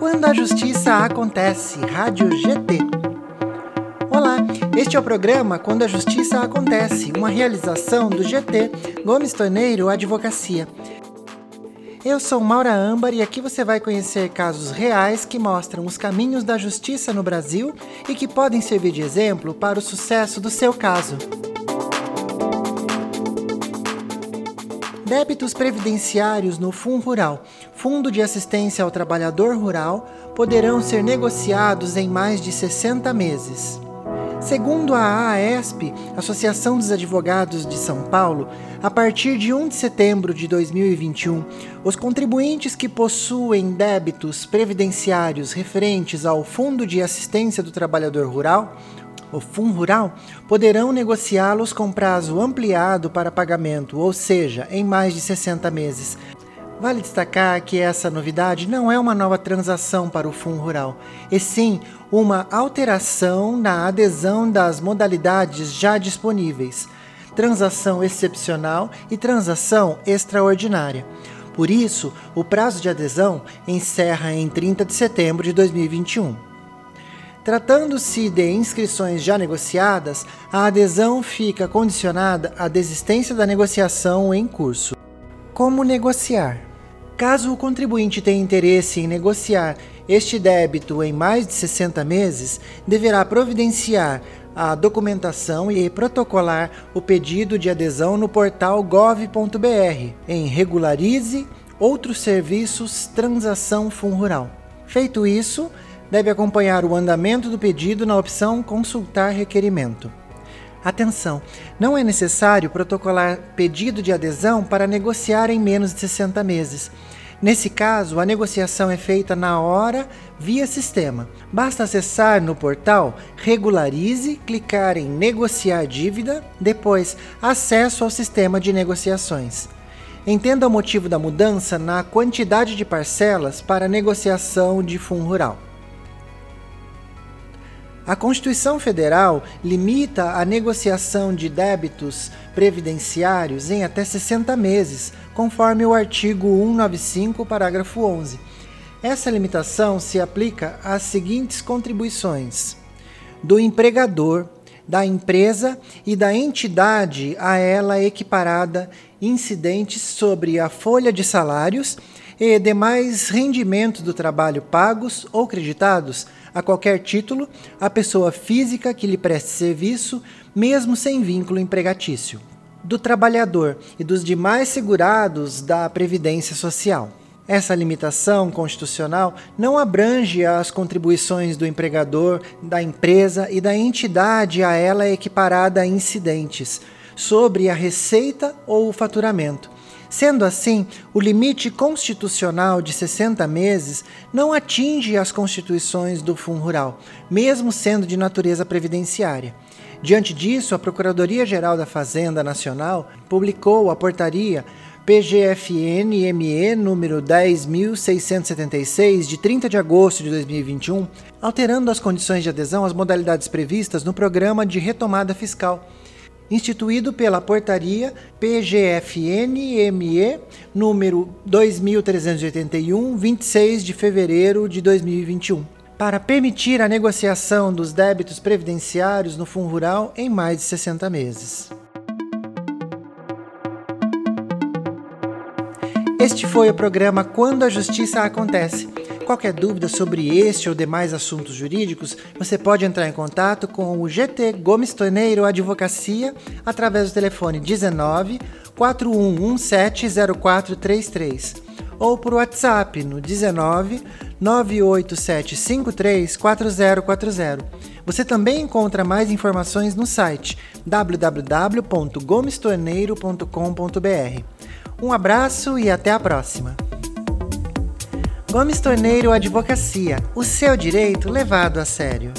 Quando a Justiça Acontece, Rádio GT. Olá, este é o programa Quando a Justiça Acontece, uma realização do GT Gomes Torneiro Advocacia. Eu sou Maura Âmbar e aqui você vai conhecer casos reais que mostram os caminhos da justiça no Brasil e que podem servir de exemplo para o sucesso do seu caso. Débitos previdenciários no Fundo Rural, Fundo de Assistência ao Trabalhador Rural, poderão ser negociados em mais de 60 meses. Segundo a AESP, Associação dos Advogados de São Paulo, a partir de 1 de setembro de 2021, os contribuintes que possuem débitos previdenciários referentes ao Fundo de Assistência do Trabalhador Rural o Fundo Rural, poderão negociá-los com prazo ampliado para pagamento, ou seja, em mais de 60 meses. Vale destacar que essa novidade não é uma nova transação para o Fundo Rural, e sim uma alteração na adesão das modalidades já disponíveis, transação excepcional e transação extraordinária. Por isso, o prazo de adesão encerra em 30 de setembro de 2021. Tratando-se de inscrições já negociadas, a adesão fica condicionada à desistência da negociação em curso. Como negociar? Caso o contribuinte tenha interesse em negociar este débito em mais de 60 meses, deverá providenciar a documentação e protocolar o pedido de adesão no portal gov.br em Regularize Outros Serviços Transação Fundo Rural. Feito isso, deve acompanhar o andamento do pedido na opção Consultar requerimento. Atenção! Não é necessário protocolar pedido de adesão para negociar em menos de 60 meses. Nesse caso, a negociação é feita na hora via sistema. Basta acessar no portal Regularize, clicar em Negociar dívida, depois Acesso ao sistema de negociações. Entenda o motivo da mudança na quantidade de parcelas para negociação de fundo rural. A Constituição Federal limita a negociação de débitos previdenciários em até 60 meses, conforme o artigo 195, parágrafo 11. Essa limitação se aplica às seguintes contribuições: do empregador, da empresa e da entidade a ela equiparada incidentes sobre a folha de salários e demais rendimentos do trabalho pagos ou creditados a qualquer título a pessoa física que lhe preste serviço, mesmo sem vínculo empregatício, do trabalhador e dos demais segurados da Previdência Social. Essa limitação constitucional não abrange as contribuições do empregador, da empresa e da entidade a ela equiparada a incidentes sobre a receita ou o faturamento, Sendo assim, o limite constitucional de 60 meses não atinge as constituições do Fundo Rural, mesmo sendo de natureza previdenciária. Diante disso, a Procuradoria-Geral da Fazenda Nacional publicou a portaria PGFN-ME número 10.676, de 30 de agosto de 2021, alterando as condições de adesão às modalidades previstas no Programa de Retomada Fiscal instituído pela Portaria PGFN-ME número 2381, 26 de fevereiro de 2021, para permitir a negociação dos débitos previdenciários no Fundo Rural em mais de 60 meses. Este foi o programa Quando a Justiça Acontece Qualquer dúvida sobre este ou demais assuntos jurídicos, você pode entrar em contato com o GT Gomes Torneiro Advocacia através do telefone 19 41170433 ou por WhatsApp no 19 987534040. Você também encontra mais informações no site www.gomestorneiro.com.br. Um abraço e até a próxima! Gomes Torneiro Advocacia, o seu direito levado a sério.